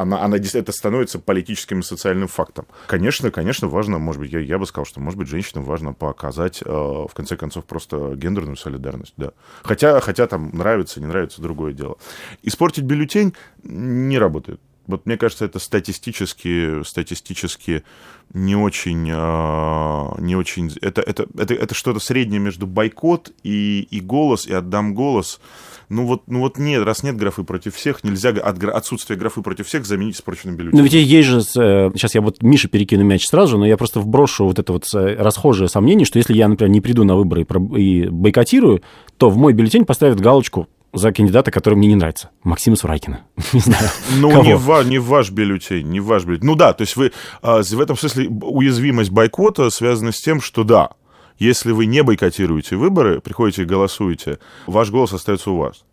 она, она, это становится политическим и социальным фактом. Конечно, конечно, важно, может быть, я, я бы сказал, что, может быть, женщинам важно показать, э, в конце концов, просто гендерную солидарность, да. Хотя, хотя там нравится, не нравится, другое дело. Испортить бюллетень не работает. Вот мне кажется, это статистически, статистически не очень, а, не очень, это, это, это, это что-то среднее между бойкот и, и голос, и отдам голос. Ну вот, ну вот нет, раз нет графы против всех, нельзя от, отсутствие графы против всех заменить испорченным бюллетенем. Ну ведь есть же, сейчас я вот Мише перекину мяч сразу но я просто вброшу вот это вот расхожее сомнение, что если я, например, не приду на выборы и бойкотирую, то в мой бюллетень поставят галочку за кандидата, который мне не нравится. Максима Сурайкина. Не знаю. Ну, не, в, не ваш бюллетень, не в ваш бюллетень. Ну да, то есть вы а, в этом смысле уязвимость бойкота связана с тем, что да, если вы не бойкотируете выборы, приходите и голосуете, ваш голос остается у вас.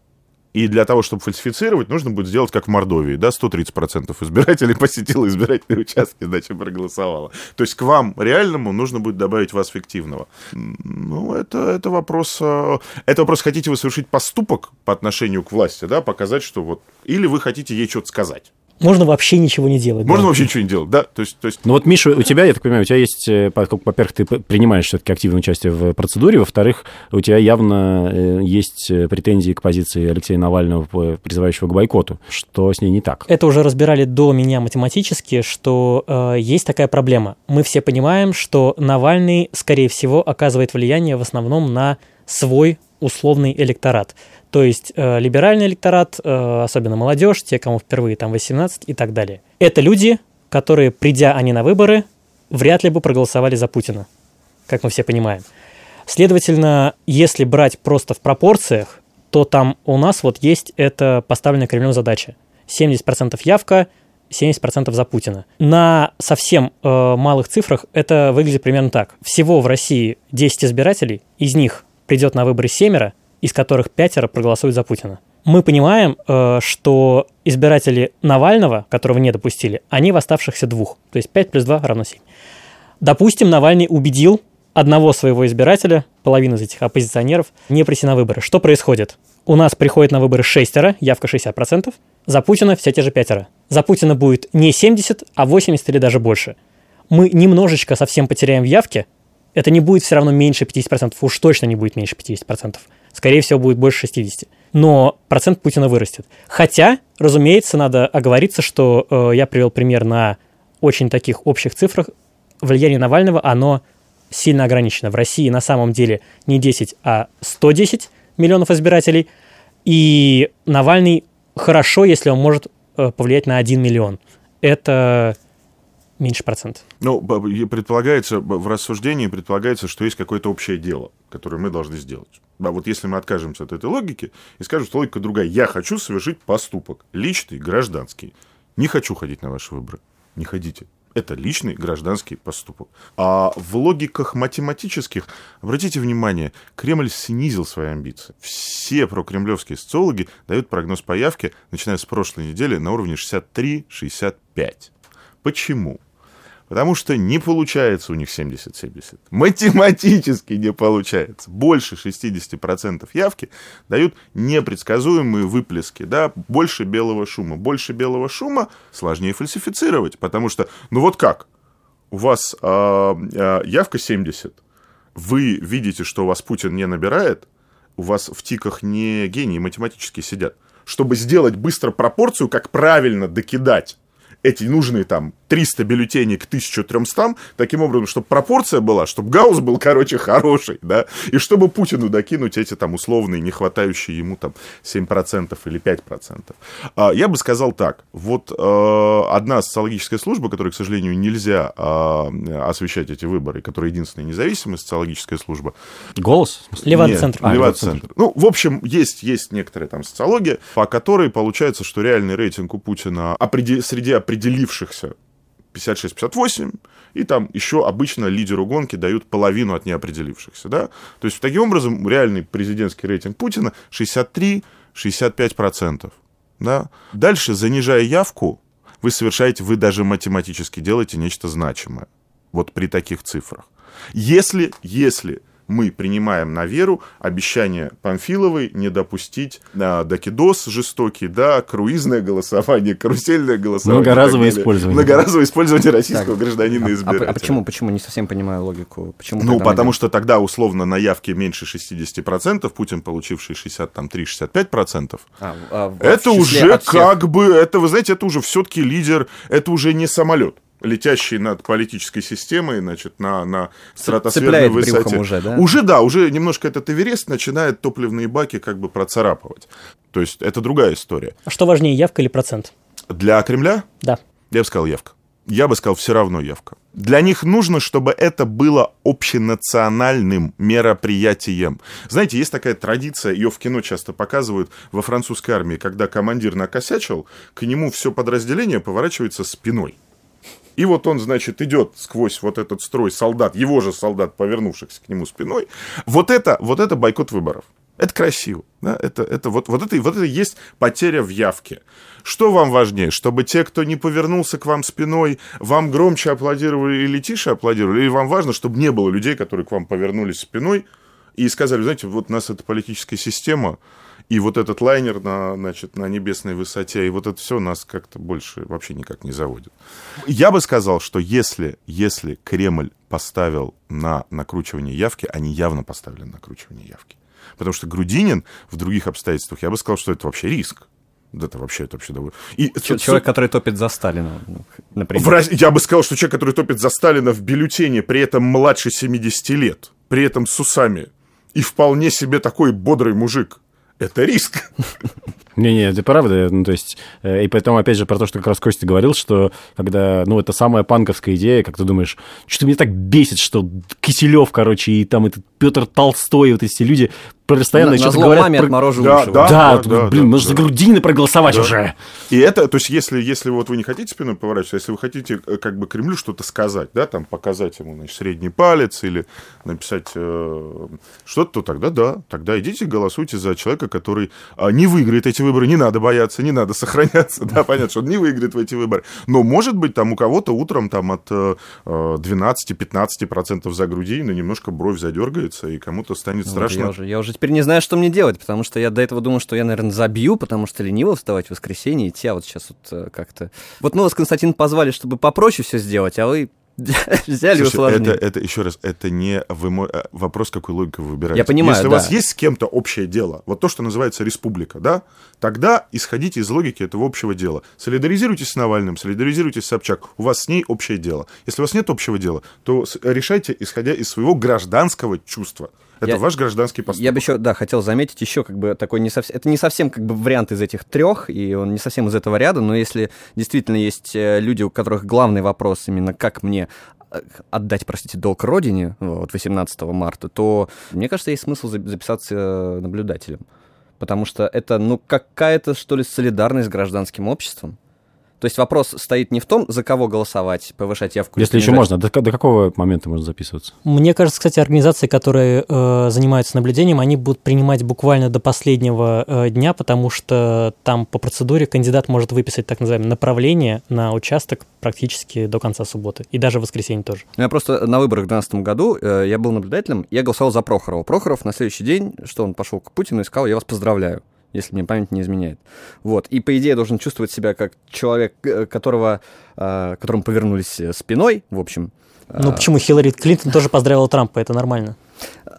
И для того, чтобы фальсифицировать, нужно будет сделать, как в Мордовии, да, 130% избирателей посетило избирательные участки, иначе проголосовало. То есть к вам реальному нужно будет добавить вас фиктивного. Ну, это, это вопрос... Э, это вопрос, хотите вы совершить поступок по отношению к власти, да, показать, что вот... Или вы хотите ей что-то сказать. Можно вообще ничего не делать. Можно да? вообще ничего не делать, да. То есть, то есть... Ну вот, Миша, у тебя, я так понимаю, у тебя есть, э, во-первых, ты принимаешь все-таки активное участие в процедуре, во-вторых, у тебя явно э, есть э, претензии к позиции Алексея Навального, призывающего к бойкоту. Что с ней не так? Это уже разбирали до меня математически, что э, есть такая проблема. Мы все понимаем, что Навальный, скорее всего, оказывает влияние в основном на свой условный электорат. То есть э, либеральный электорат, э, особенно молодежь, те, кому впервые там 18 и так далее. Это люди, которые, придя они на выборы, вряд ли бы проголосовали за Путина, как мы все понимаем. Следовательно, если брать просто в пропорциях, то там у нас вот есть эта поставленная Кремлем задача. 70% явка, 70% за Путина. На совсем э, малых цифрах это выглядит примерно так. Всего в России 10 избирателей, из них придет на выборы семеро, из которых пятеро проголосуют за Путина. Мы понимаем, э, что избиратели Навального, которого не допустили, они в оставшихся двух. То есть 5 плюс 2 равно 7. Допустим, Навальный убедил одного своего избирателя, половину из этих оппозиционеров, не прийти на выборы. Что происходит? У нас приходит на выборы шестеро, явка 60%, за Путина все те же пятеро. За Путина будет не 70, а 80 или даже больше. Мы немножечко совсем потеряем в явке, это не будет все равно меньше 50%, уж точно не будет меньше 50%. Скорее всего, будет больше 60%. Но процент Путина вырастет. Хотя, разумеется, надо оговориться, что э, я привел пример на очень таких общих цифрах. Влияние Навального, оно сильно ограничено. В России на самом деле не 10, а 110 миллионов избирателей. И Навальный хорошо, если он может э, повлиять на 1 миллион. Это меньше процент. Ну, предполагается, в рассуждении предполагается, что есть какое-то общее дело, которое мы должны сделать. А вот если мы откажемся от этой логики и скажем, что логика другая, я хочу совершить поступок, личный, гражданский, не хочу ходить на ваши выборы, не ходите. Это личный гражданский поступок. А в логиках математических, обратите внимание, Кремль снизил свои амбиции. Все прокремлевские социологи дают прогноз по явке, начиная с прошлой недели, на уровне 63-65. Почему? Потому что не получается у них 70-70. Математически не получается. Больше 60% явки дают непредсказуемые выплески. Да? Больше белого шума. Больше белого шума сложнее фальсифицировать. Потому что, ну вот как? У вас э, э, явка 70. Вы видите, что у вас Путин не набирает. У вас в тиках не гении математически сидят. Чтобы сделать быстро пропорцию, как правильно докидать эти нужные там 300 бюллетеней к 1300, таким образом, чтобы пропорция была, чтобы Гаусс был, короче, хороший, да, и чтобы Путину докинуть эти там условные, не хватающие ему там 7% или 5%. А, я бы сказал так, вот э, одна социологическая служба, которой, к сожалению, нельзя а, освещать эти выборы, которая единственная независимая социологическая служба. Голос? Левада-центр. А, Левада-центр. Ну, в общем, есть, есть некоторая там социология, по которой получается, что реальный рейтинг у Путина определ... среди определившихся 56-58, и там еще обычно лидеру гонки дают половину от неопределившихся. Да? То есть, таким образом, реальный президентский рейтинг Путина 63-65%. Да? Дальше, занижая явку, вы совершаете, вы даже математически делаете нечто значимое. Вот при таких цифрах. Если, если мы принимаем на веру обещание Памфиловой не допустить а, докидос жестокий, да, круизное голосование, карусельное голосование. Многоразовое использование. Многоразовое использование российского так. гражданина а, избирателя. А, а почему? Почему? Не совсем понимаю логику. Почему ну, потому что тогда, условно, на явке меньше 60%, Путин, получивший 63-65%, а, а, это уже как бы, это, вы знаете, это уже все-таки лидер, это уже не самолет летящий над политической системой, значит, на, на стратосферной высоте. уже, да? Уже, да, уже немножко этот Эверест начинает топливные баки как бы процарапывать. То есть это другая история. А что важнее, явка или процент? Для Кремля? Да. Я бы сказал явка. Я бы сказал, все равно явка. Для них нужно, чтобы это было общенациональным мероприятием. Знаете, есть такая традиция, ее в кино часто показывают во французской армии, когда командир накосячил, к нему все подразделение поворачивается спиной. И вот он, значит, идет сквозь вот этот строй солдат, его же солдат, повернувшихся к нему спиной. Вот это, вот это бойкот выборов. Это красиво. Да? Это, это, вот, вот, это, вот это есть потеря в явке. Что вам важнее? Чтобы те, кто не повернулся к вам спиной, вам громче аплодировали или тише аплодировали? Или вам важно, чтобы не было людей, которые к вам повернулись спиной и сказали, знаете, вот у нас эта политическая система, и вот этот лайнер на, значит, на небесной высоте, и вот это все нас как-то больше вообще никак не заводит. Я бы сказал, что если, если Кремль поставил на накручивание явки, они явно поставили на накручивание явки. Потому что Грудинин в других обстоятельствах, я бы сказал, что это вообще риск. Да это вообще, это вообще довольно... И, человек, который топит за Сталина, например. В, я бы сказал, что человек, который топит за Сталина в бюллетене, при этом младше 70 лет, при этом с усами, и вполне себе такой бодрый мужик, это риск. Не-не, это правда. Ну, то есть, э, и поэтому, опять же, про то, что как раз Костя говорил, что когда, ну, это самая панковская идея, как ты думаешь, что меня так бесит, что Киселев, короче, и там этот Петр Толстой, вот эти люди постоянно на, что-то на говорят. маме про... отмороживающего. Да, да, да, да, блин, да, нужно да. за Грудинина проголосовать да. уже. И это, то есть, если, если вот вы не хотите спиной поворачиваться, если вы хотите э, как бы Кремлю что-то сказать, да, там показать ему, значит, средний палец или написать э, что-то, то тогда да, тогда идите голосуйте за человека, который э, не выиграет эти выборы, не надо бояться, не надо сохраняться, да, понятно, что он не выиграет в эти выборы. Но, может быть, там у кого-то утром там от э, 12-15% за Грудинина немножко бровь задергается, и кому-то станет ну, страшно. Я уже, я уже теперь не знаю, что мне делать, потому что я до этого думал, что я, наверное, забью, потому что лениво вставать в воскресенье, идти, а вот сейчас вот э, как-то... Вот мы вас, Константин, позвали, чтобы попроще все сделать, а вы Взяли Слушай, это, это, еще раз, это не вы, э, вопрос, какой логику вы выбираете. Я понимаю, Если да. у вас есть с кем-то общее дело, вот то, что называется республика, да, тогда исходите из логики этого общего дела. Солидаризируйтесь с Навальным, солидаризируйтесь с Собчак, у вас с ней общее дело. Если у вас нет общего дела, то решайте, исходя из своего гражданского чувства. Это я, ваш гражданский поступок. Я бы еще, да, хотел заметить еще как бы такой не совсем, это не совсем как бы вариант из этих трех, и он не совсем из этого ряда, но если действительно есть э, люди, у которых главный вопрос именно как мне э, отдать, простите, долг родине вот 18 марта, то мне кажется, есть смысл записаться наблюдателем. Потому что это, ну, какая-то, что ли, солидарность с гражданским обществом. То есть вопрос стоит не в том, за кого голосовать, повышать явку. Если еще можно, до, до какого момента можно записываться? Мне кажется, кстати, организации, которые э, занимаются наблюдением, они будут принимать буквально до последнего э, дня, потому что там по процедуре кандидат может выписать так называемое направление на участок практически до конца субботы. И даже в воскресенье тоже. Ну, я просто на выборах в 2012 году, э, я был наблюдателем, я голосовал за Прохорова. Прохоров на следующий день, что он пошел к Путину и сказал, я вас поздравляю если мне память не изменяет. Вот. И, по идее, я должен чувствовать себя как человек, э, которого, э, которому повернулись э, спиной, в общем. Ну, почему Хиллари Клинтон тоже поздравила Трампа, это нормально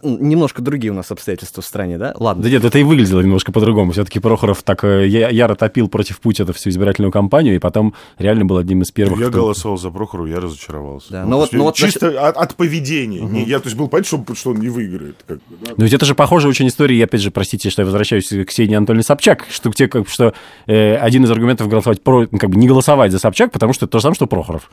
немножко другие у нас обстоятельства в стране, да? Ладно. Да нет, это и выглядело немножко по-другому. Все-таки Прохоров так э, яро топил против Путина всю избирательную кампанию, и потом реально был одним из первых. Я кто... голосовал за Прохорова, я разочаровался. Да. Ну, вот, но вот чисто значит... от, от поведения. Угу. Я то есть был понятно, что, что он не выиграет. Как бы, да? Но ведь это же похожая очень история, и опять же, простите, что я возвращаюсь к Ксении Анатольевне Собчак, что, те, как, что э, один из аргументов голосовать про, ну, как бы не голосовать за Собчак, потому что это то же самое, что Прохоров.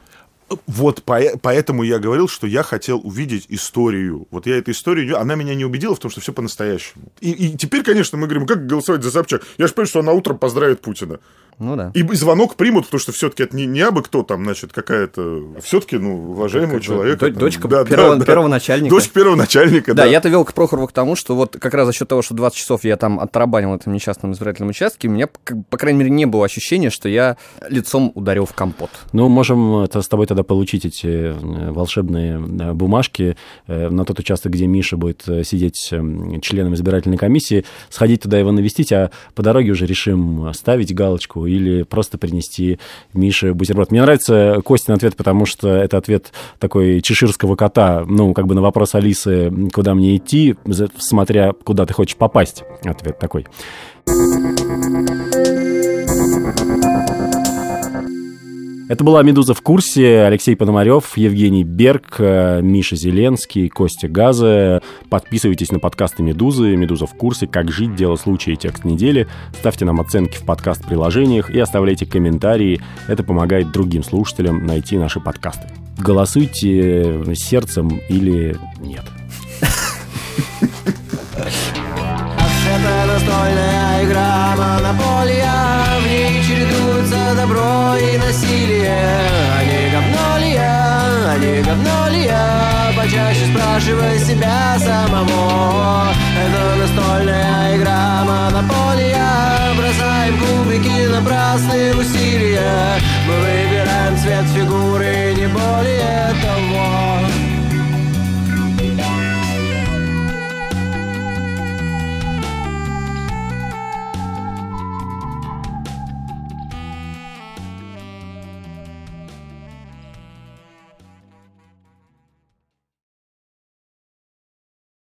Вот по, поэтому я говорил, что я хотел увидеть историю. Вот я эту историю, она меня не убедила в том, что все по-настоящему. И, и теперь, конечно, мы говорим, как голосовать за Собчак? Я же понимаю, что она утром поздравит Путина. Ну да. И звонок примут, потому что все-таки это не, не абы кто там, значит, какая-то... А все-таки, ну, уважаемого человека. Там, дочка да, первого, да, первого начальника. Дочка первого начальника, да. Да, я-то вел к Прохорову к тому, что вот как раз за счет того, что 20 часов я там отрабанил в этом несчастном избирательном участке, у меня, по крайней мере, не было ощущения, что я лицом ударил в компот. Ну, можем это с тобой тогда когда получить эти э, волшебные э, бумажки э, на тот участок, где Миша будет сидеть членом избирательной комиссии, сходить туда его навестить, а по дороге уже решим ставить галочку или просто принести Мише бутерброд. Мне нравится Костин ответ, потому что это ответ такой чеширского кота, ну, как бы на вопрос Алисы, куда мне идти, смотря куда ты хочешь попасть. Ответ такой. Это была «Медуза в курсе». Алексей Пономарев, Евгений Берг, э, Миша Зеленский, Костя Газа. Подписывайтесь на подкасты «Медузы», «Медуза в курсе», «Как жить», «Дело случая» и «Текст недели». Ставьте нам оценки в подкаст-приложениях и оставляйте комментарии. Это помогает другим слушателям найти наши подкасты. Голосуйте сердцем или нет. Это настольная игра ней чередуются добро и насилие. Они не говно ли я, а говно ли я Почаще спрашивай себя самого Это настольная игра монополия. Бросаем кубики напрасные усилия. Мы выбираем цвет фигуры, не более того.